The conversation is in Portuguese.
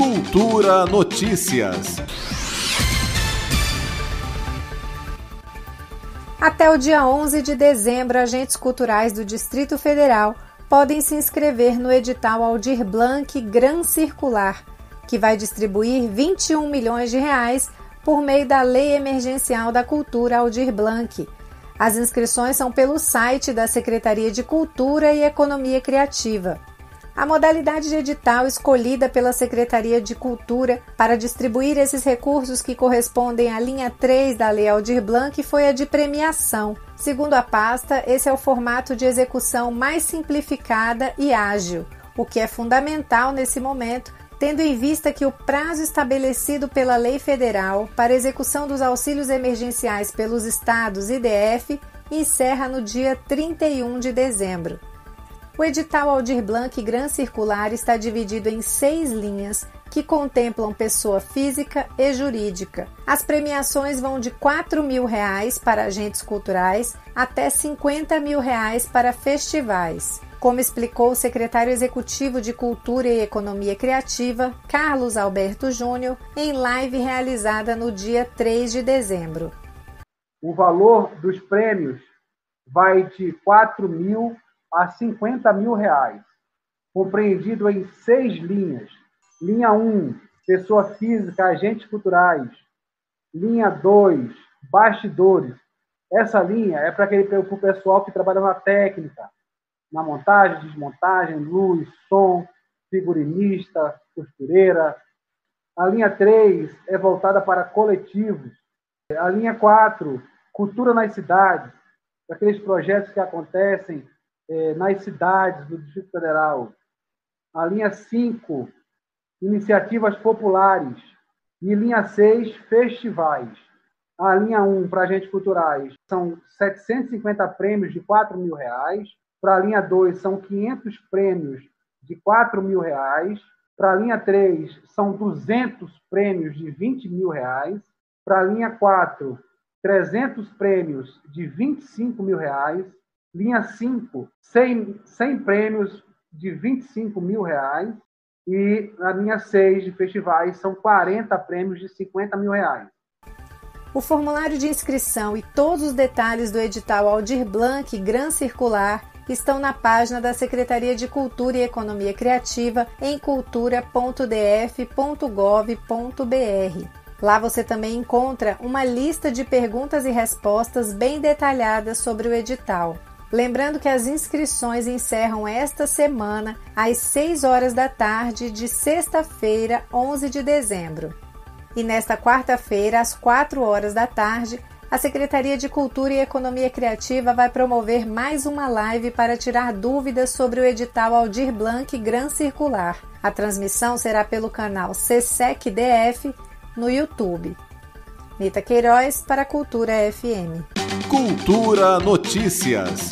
Cultura Notícias. Até o dia 11 de dezembro, agentes culturais do Distrito Federal podem se inscrever no edital Aldir Blanc Gran Circular, que vai distribuir 21 milhões de reais por meio da Lei Emergencial da Cultura Aldir Blanc. As inscrições são pelo site da Secretaria de Cultura e Economia Criativa. A modalidade de edital escolhida pela Secretaria de Cultura para distribuir esses recursos que correspondem à linha 3 da Lei Aldir Blanc foi a de premiação. Segundo a pasta, esse é o formato de execução mais simplificada e ágil, o que é fundamental nesse momento, tendo em vista que o prazo estabelecido pela lei federal para execução dos auxílios emergenciais pelos estados e DF encerra no dia 31 de dezembro. O edital Aldir Blanc Gran Circular está dividido em seis linhas que contemplam pessoa física e jurídica. As premiações vão de 4 mil reais para agentes culturais até 50 mil reais para festivais. Como explicou o secretário executivo de Cultura e Economia Criativa, Carlos Alberto Júnior, em live realizada no dia 3 de dezembro. O valor dos prêmios vai de 4 mil a 50 mil reais, compreendido em seis linhas. Linha 1, pessoa física, agentes culturais. Linha 2, bastidores. Essa linha é para o pessoal que trabalha na técnica, na montagem, desmontagem, luz, som, figurinista, costureira. A linha 3 é voltada para coletivos. A linha 4, cultura nas cidades, aqueles projetos que acontecem é, nas cidades do Distrito Federal. A linha 5, iniciativas populares. E linha 6, festivais. A linha 1, para agentes culturais, são 750 prêmios de 4 mil reais. Para a linha 2, são 500 prêmios de 4 mil reais. Para a linha 3, são 200 prêmios de 20 mil reais. Para a linha 4, 300 prêmios de 25 mil reais. Linha 5, 100, 100 prêmios de 25 mil reais. E na linha 6 de festivais são 40 prêmios de 50 mil reais. O formulário de inscrição e todos os detalhes do edital Aldir Blanc Gran Circular estão na página da Secretaria de Cultura e Economia Criativa em cultura.df.gov.br. Lá você também encontra uma lista de perguntas e respostas bem detalhadas sobre o edital. Lembrando que as inscrições encerram esta semana às 6 horas da tarde de sexta-feira, 11 de dezembro. E nesta quarta-feira, às 4 horas da tarde, a Secretaria de Cultura e Economia Criativa vai promover mais uma live para tirar dúvidas sobre o edital Aldir Blanc Gran Circular. A transmissão será pelo canal CSEC DF no YouTube. Nita Queiroz para Cultura FM. Cultura Notícias.